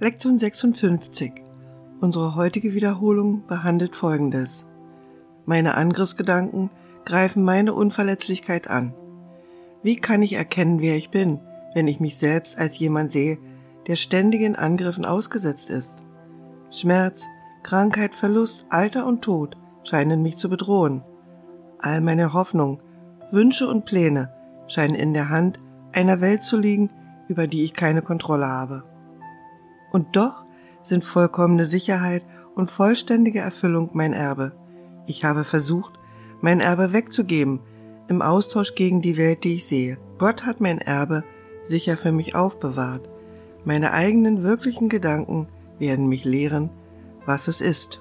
Lektion 56. Unsere heutige Wiederholung behandelt Folgendes. Meine Angriffsgedanken greifen meine Unverletzlichkeit an. Wie kann ich erkennen, wer ich bin, wenn ich mich selbst als jemand sehe, der ständigen Angriffen ausgesetzt ist? Schmerz, Krankheit, Verlust, Alter und Tod scheinen mich zu bedrohen. All meine Hoffnungen, Wünsche und Pläne scheinen in der Hand einer Welt zu liegen, über die ich keine Kontrolle habe. Und doch sind vollkommene Sicherheit und vollständige Erfüllung mein Erbe. Ich habe versucht, mein Erbe wegzugeben, im Austausch gegen die Welt, die ich sehe. Gott hat mein Erbe sicher für mich aufbewahrt. Meine eigenen wirklichen Gedanken werden mich lehren, was es ist.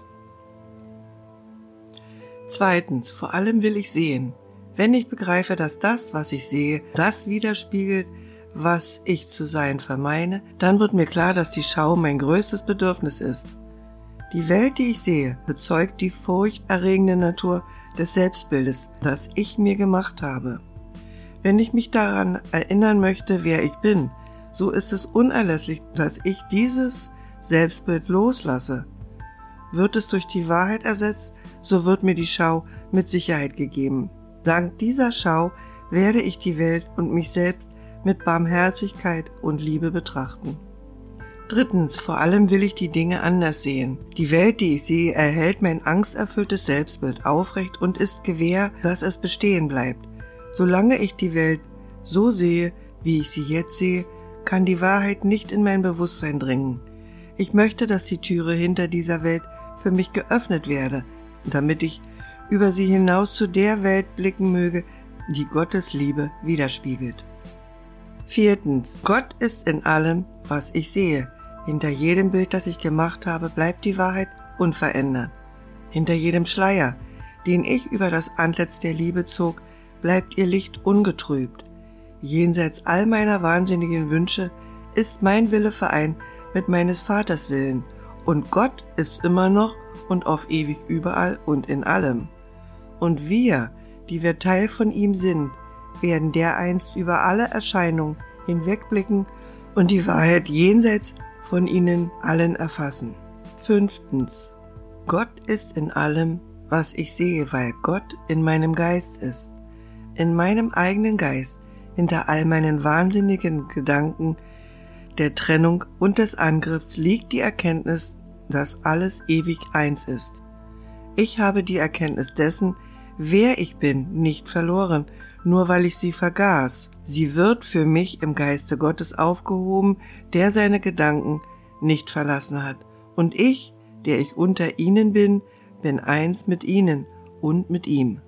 Zweitens, vor allem will ich sehen. Wenn ich begreife, dass das, was ich sehe, das widerspiegelt, was ich zu sein vermeine, dann wird mir klar, dass die Schau mein größtes Bedürfnis ist. Die Welt, die ich sehe, bezeugt die furchterregende Natur des Selbstbildes, das ich mir gemacht habe. Wenn ich mich daran erinnern möchte, wer ich bin, so ist es unerlässlich, dass ich dieses Selbstbild loslasse. Wird es durch die Wahrheit ersetzt, so wird mir die Schau mit Sicherheit gegeben. Dank dieser Schau werde ich die Welt und mich selbst mit Barmherzigkeit und Liebe betrachten. Drittens, vor allem will ich die Dinge anders sehen. Die Welt, die ich sehe, erhält mein angsterfülltes Selbstbild aufrecht und ist gewähr, dass es bestehen bleibt. Solange ich die Welt so sehe, wie ich sie jetzt sehe, kann die Wahrheit nicht in mein Bewusstsein dringen. Ich möchte, dass die Türe hinter dieser Welt für mich geöffnet werde, damit ich über sie hinaus zu der Welt blicken möge, die Gottes Liebe widerspiegelt. Viertens. Gott ist in allem, was ich sehe. Hinter jedem Bild, das ich gemacht habe, bleibt die Wahrheit unverändert. Hinter jedem Schleier, den ich über das Antlitz der Liebe zog, bleibt ihr Licht ungetrübt. Jenseits all meiner wahnsinnigen Wünsche ist mein Wille vereint mit meines Vaters Willen, und Gott ist immer noch und auf ewig überall und in allem. Und wir, die wir Teil von ihm sind, werden dereinst über alle Erscheinungen hinwegblicken und die Wahrheit jenseits von ihnen allen erfassen. Fünftens. Gott ist in allem, was ich sehe, weil Gott in meinem Geist ist. In meinem eigenen Geist, hinter all meinen wahnsinnigen Gedanken der Trennung und des Angriffs liegt die Erkenntnis, dass alles ewig eins ist. Ich habe die Erkenntnis dessen, wer ich bin, nicht verloren, nur weil ich sie vergaß. Sie wird für mich im Geiste Gottes aufgehoben, der seine Gedanken nicht verlassen hat. Und ich, der ich unter ihnen bin, bin eins mit ihnen und mit ihm.